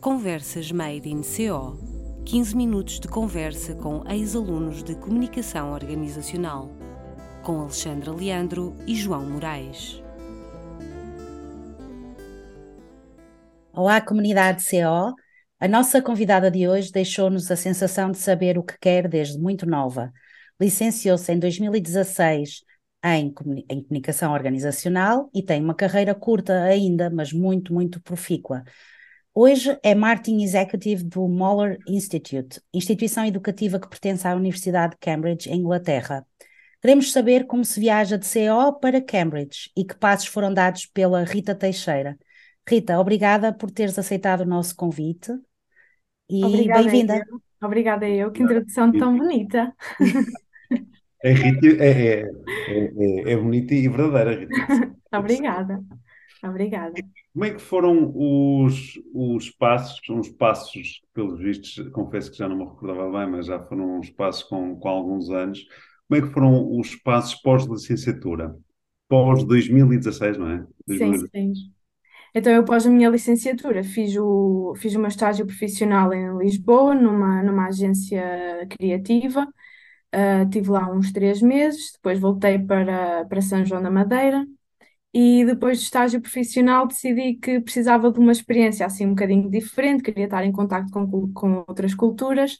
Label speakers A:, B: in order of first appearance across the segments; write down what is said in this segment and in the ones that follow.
A: Conversas Made in CO 15 minutos de conversa com ex-alunos de Comunicação Organizacional, com Alexandra Leandro e João Moraes.
B: Olá, comunidade CO. A nossa convidada de hoje deixou-nos a sensação de saber o que quer desde muito nova. Licenciou-se em 2016 em, em comunicação organizacional e tem uma carreira curta ainda, mas muito, muito profícua. Hoje é Marketing Executive do Moeller Institute, instituição educativa que pertence à Universidade de Cambridge, em Inglaterra. Queremos saber como se viaja de CO para Cambridge e que passos foram dados pela Rita Teixeira. Rita, obrigada por teres aceitado o nosso convite e bem-vinda.
C: Obrigada eu, que introdução tão bonita.
D: É, Rita, é, é, é, é bonita e verdadeira, Rita.
C: Obrigada. Obrigada.
D: Como é que foram os, os passos? Os passos, pelos vistos, confesso que já não me recordava bem, mas já foram uns passos com, com alguns anos. Como é que foram os passos pós-licenciatura? Pós 2016, não é?
C: Sim, sim. Então, eu pós a minha licenciatura fiz o, fiz o meu estágio profissional em Lisboa, numa, numa agência criativa. Uh, tive lá uns três meses, depois voltei para, para São João da Madeira, e depois do estágio profissional decidi que precisava de uma experiência assim um bocadinho diferente, queria estar em contato com, com outras culturas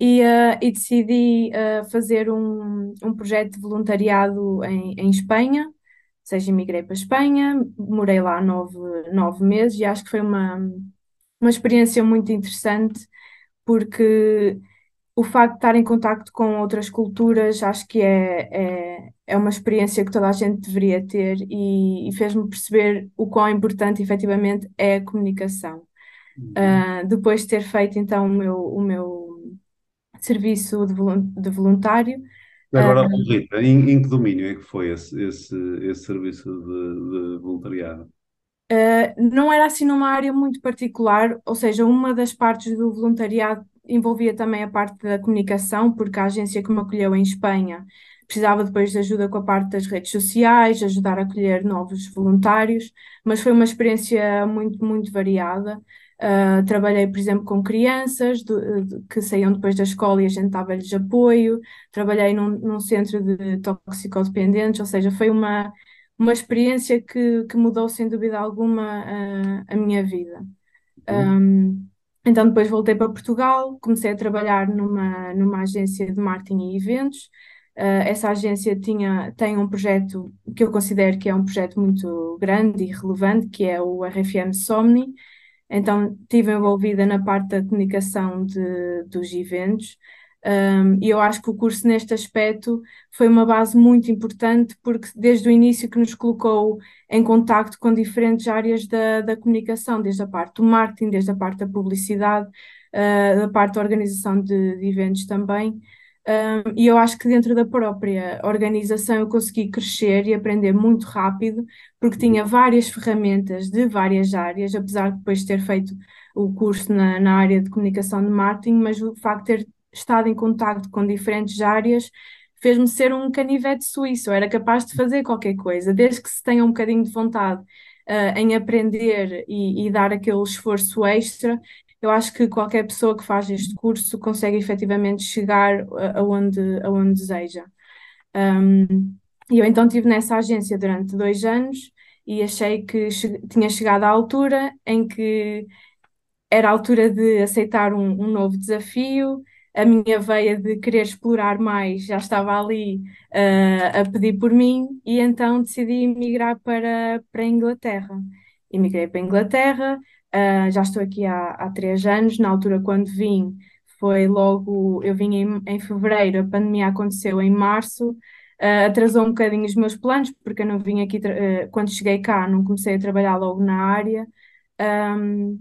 C: e, uh, e decidi uh, fazer um, um projeto de voluntariado em, em Espanha, ou seja, emigrei para a Espanha, morei lá nove, nove meses e acho que foi uma, uma experiência muito interessante porque o facto de estar em contacto com outras culturas acho que é, é, é uma experiência que toda a gente deveria ter e, e fez-me perceber o quão importante efetivamente é a comunicação. Uhum. Uh, depois de ter feito então o meu, o meu serviço de, voluntário.
D: Agora, uh, Rita, em, em, que domínio é que foi esse, esse, esse serviço de, de voluntariado?
C: Uh, não era assim numa área muito particular, ou seja, uma das partes do voluntariado envolvia também a parte da comunicação, porque a agência que me acolheu em Espanha precisava depois de ajuda com a parte das redes sociais, ajudar a acolher novos voluntários, mas foi uma experiência muito, muito variada. Uh, trabalhei, por exemplo, com crianças do, de, que saíam depois da escola e a gente dava-lhes apoio. Trabalhei num, num, centro de toxicodependentes, ou seja, foi uma, uma experiência que, que mudou sem dúvida alguma uh, a minha vida. Uhum. Um, então depois voltei para Portugal, comecei a trabalhar numa, numa agência de marketing e eventos. Uh, essa agência tinha, tem um projeto que eu considero que é um projeto muito grande e relevante, que é o RFM Somni. Então estive envolvida na parte da comunicação de, dos eventos. Um, e eu acho que o curso, neste aspecto, foi uma base muito importante, porque desde o início que nos colocou em contacto com diferentes áreas da, da comunicação, desde a parte do marketing, desde a parte da publicidade, uh, da parte da organização de, de eventos também. Um, e eu acho que dentro da própria organização eu consegui crescer e aprender muito rápido, porque tinha várias ferramentas de várias áreas, apesar de depois ter feito o curso na, na área de comunicação de marketing, mas o facto de ter estado em contacto com diferentes áreas fez-me ser um canivete suíço. Eu era capaz de fazer qualquer coisa, desde que se tenha um bocadinho de vontade uh, em aprender e, e, dar aquele esforço extra. Eu acho que qualquer pessoa que faz este curso consegue efetivamente chegar aonde, aonde deseja. Um, e eu então estive nessa agência durante dois anos e achei que che tinha chegado à altura em que era a altura de aceitar um, um novo desafio, a minha veia de querer explorar mais já estava ali uh, a pedir por mim e então decidi migrar para, para a Inglaterra. Emigrei para a Inglaterra, uh, já estou aqui há, há três anos, na altura quando vim foi logo, eu vim em, em fevereiro, a pandemia aconteceu em março, uh, atrasou um bocadinho os meus planos, porque eu não vim aqui, quando cheguei cá não comecei a trabalhar logo na área, um,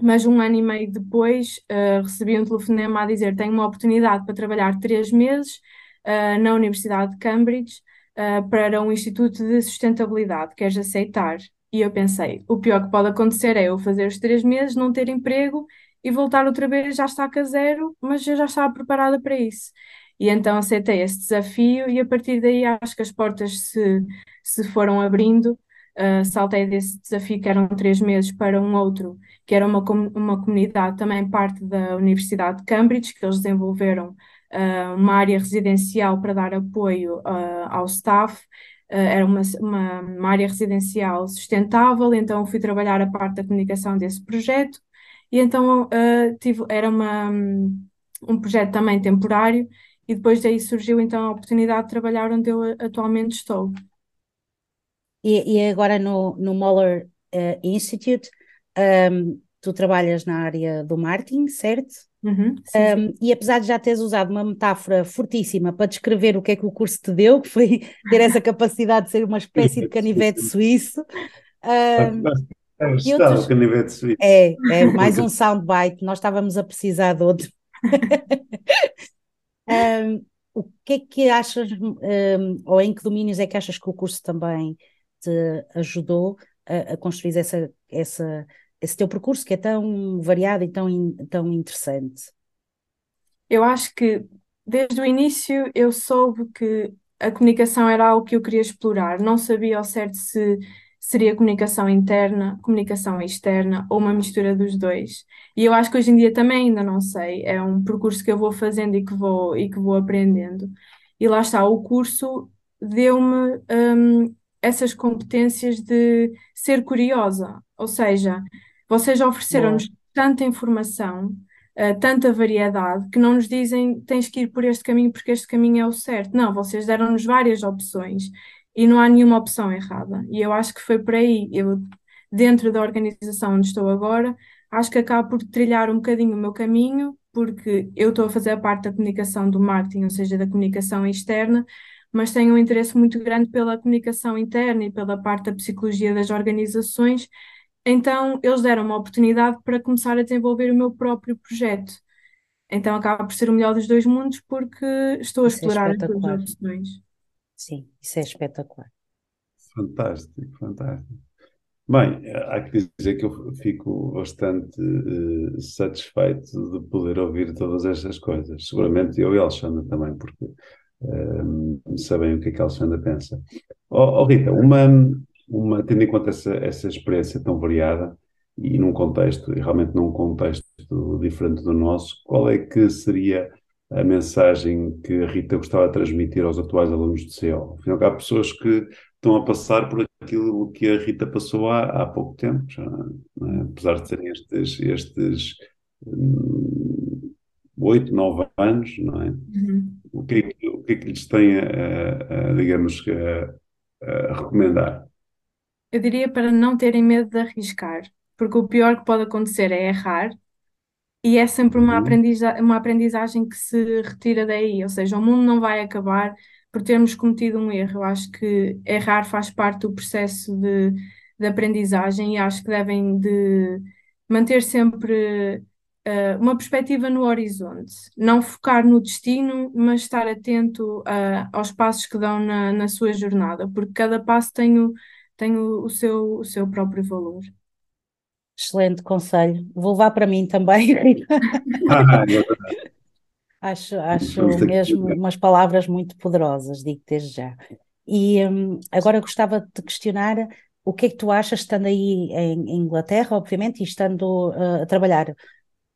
C: mas um ano e meio depois uh, recebi um telefonema a dizer tenho uma oportunidade para trabalhar três meses uh, na Universidade de Cambridge uh, para um Instituto de Sustentabilidade, queres aceitar? E eu pensei, o pior que pode acontecer é eu fazer os três meses, não ter emprego e voltar outra vez, já está a zero, mas eu já estava preparada para isso. E então aceitei esse desafio e a partir daí acho que as portas se, se foram abrindo uh, saltei desse desafio, que eram três meses, para um outro, que era uma, uma comunidade também parte da Universidade de Cambridge, que eles desenvolveram uh, uma área residencial para dar apoio uh, ao staff. Era uma, uma, uma, área residencial sustentável, então fui trabalhar a parte da comunicação desse projeto, e então tive, era uma, um projeto também temporário, e depois daí surgiu então a oportunidade de trabalhar onde eu atualmente estou.
B: E, e agora no, no Moller uh, Institute, um, tu trabalhas na área do marketing, certo?
C: Uhum, sim,
B: um, e apesar de já teres usado uma metáfora fortíssima para descrever o que é que o curso te deu, que foi ter essa capacidade de ser uma espécie de canivete suíço. Um,
D: é, outros... canivete suíço.
B: É, é mais um soundbite, nós estávamos a precisar de outro. um, o que é que achas, um, ou em que domínios é que achas que o curso também te ajudou a, a construir essa, essa, esse teu percurso que é tão variado e tão, tão interessante?
C: Eu acho que desde o início eu soube que a comunicação era algo que eu queria explorar. Não sabia ao certo se seria comunicação interna, comunicação externa ou uma mistura dos dois. E eu acho que hoje em dia também ainda não sei. É um percurso que eu vou fazendo e que vou, e que vou aprendendo. E lá está, o curso deu-me um, essas competências de ser curiosa, ou seja, vocês ofereceram-nos tanta informação, uh, tanta variedade, que não nos dizem tens que ir por este caminho porque este caminho é o certo. Não, vocês deram-nos várias opções e não há nenhuma opção errada. E eu acho que foi por aí. Eu, dentro da organização onde estou agora, acho que acabo por trilhar um bocadinho o meu caminho, porque eu estou a fazer a parte da comunicação do marketing, ou seja, da comunicação externa, mas tenho um interesse muito grande pela comunicação interna e pela parte da psicologia das organizações. Então, eles deram uma oportunidade para começar a desenvolver o meu próprio projeto. Então, acaba por ser o melhor dos dois mundos porque estou a isso é explorar é as duas opções.
B: Sim, isso é espetacular.
D: Fantástico, fantástico. Bem, há que dizer que eu fico bastante uh, satisfeito de poder ouvir todas estas coisas. Seguramente eu e a Alexandra também, porque sabem o que é que a Alexandra pensa. Oh, oh, Rita, uma, uma, tendo em conta essa, essa experiência tão variada e num contexto, e realmente num contexto diferente do nosso, qual é que seria a mensagem que a Rita gostava de transmitir aos atuais alunos de CO? Afinal, há pessoas que estão a passar por aquilo que a Rita passou há, há pouco tempo, já, é? apesar de serem estes, estes hum, oito, nove anos, não é? Uhum. O, que é que, o que é que lhes tem a, a, digamos, a, a, recomendar?
C: Eu diria para não terem medo de arriscar, porque o pior que pode acontecer é errar e é sempre uma, uhum. aprendiza uma aprendizagem que se retira daí, ou seja, o mundo não vai acabar por termos cometido um erro. Eu acho que errar faz parte do processo de, de aprendizagem e acho que devem de manter sempre uh, uma perspectiva no horizonte, não focar no destino, mas estar atento uh, aos passos que dão na, na sua jornada, porque cada passo tem o, tem o, o, seu, o seu próprio valor.
B: Excelente conselho. Vou levar para mim também,
D: ah,
B: acho acho mesmo umas palavras muito poderosas, digo desde já. E um, agora gostava de te questionar o que é que tu achas, estando aí em Inglaterra, obviamente, e estando uh, a trabalhar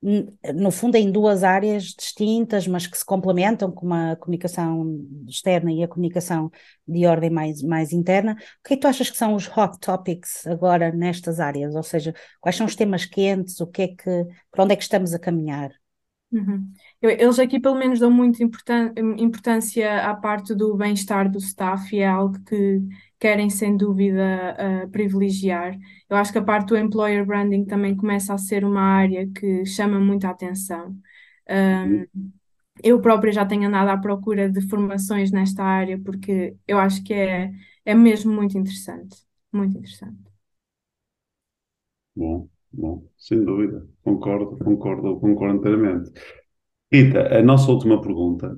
B: no fundo, em duas áreas distintas, mas que se complementam, como a comunicação externa e a comunicação de ordem mais, mais interna. O que é que tu achas que são os hot topics agora nestas áreas? Ou seja, quais são os temas quentes? O que é que, para onde é que estamos a caminhar?
C: Uhum. Eles aqui, pelo menos, dão muita importância à parte do bem-estar do staff e é algo que querem, sem dúvida, uh, privilegiar. Eu acho que a parte do employer branding também começa a ser uma área que chama muita atenção. Um, eu própria já tenho andado à procura de formações nesta área porque eu acho que é, é mesmo muito interessante. Muito interessante.
D: Bom, bom, sem dúvida. Concordo, concordo, concordo inteiramente. Rita, a nossa última pergunta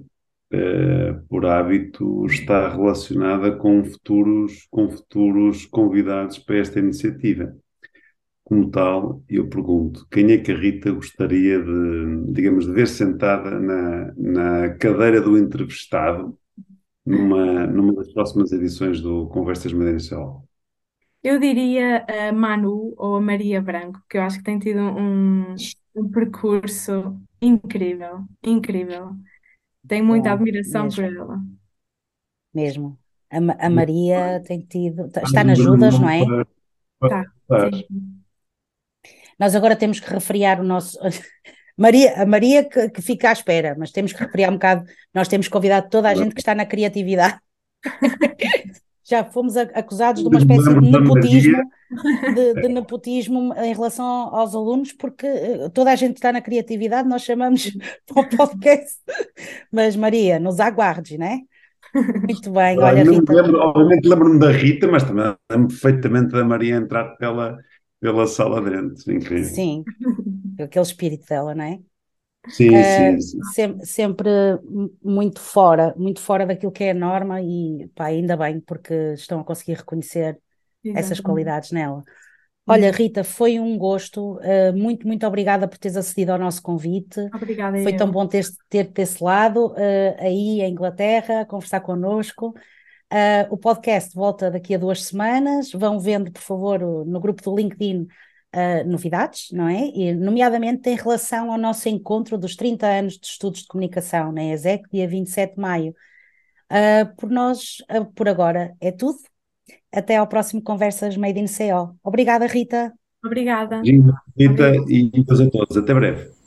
D: eh, por hábito, está relacionada com futuros, com futuros convidados para esta iniciativa. Como tal, eu pergunto, quem é que a Rita gostaria de, digamos, de ver sentada na, na cadeira do entrevistado numa, numa das próximas edições do Conversas Madeirense
C: Eu diria a Manu ou a Maria Branco, que eu acho que tem tido um, um percurso incrível, incrível. Tenho muita
B: Bom,
C: admiração por
B: mesmo,
C: ela.
B: mesmo. A, a Maria tem tido,
D: Há
B: está nas Judas, não é?
D: para, para
C: Tá,
D: para-
C: sim.
B: Nós agora temos que refriar o nosso. Maria, a Maria que, que fica à espera, mas temos que refriar um bocado. Nós temos convidado toda a gente que está na criatividade. Já fomos acusados de uma espécie de nepotismo, de, de nepotismo em relação aos alunos, porque eh, toda a gente está na criatividade, nós chamamos para o podcast. Mas Maria, nos aguardes, não é? Muito bem,
D: Olha,
B: Rita,
D: lembro, obviamente lembro-me da Rita, mas também lembro perfeitamente da Maria entrar pela, pela sala dentro. Incrível.
B: sim, aquele espírito dela, não é?
D: Sim,
B: Uh,
D: sim, sim.
B: sem- sempre m- muito fora, muito fora daquilo que é a norma e pá, ainda bem porque estão a conseguir reconhecer essas
C: Exatamente.
B: qualidades nela. Olha. Rita, foi um gosto, uh, muito, muito obrigada por teres acedido ao nosso convite.
C: Obrigada,
B: Foi tão
C: eu.
B: bom ter- ter-te desse lado, uh, aí em Inglaterra, a conversar connosco. Uh, o podcast volta daqui a duas semanas. Vão vendo, por favor, no grupo do LinkedIn, uh, novidades, não é? E, nomeadamente em relação ao nosso encontro dos 30 anos de estudos de comunicação na ESEC, dia 27 de maio. Uh, por nós, uh, por agora, é tudo. Até ao próximo Conversas Made in CO. Obrigada, Rita.
C: Obrigada.
D: Rita
C: Obrigada.
D: e a todos. Até breve.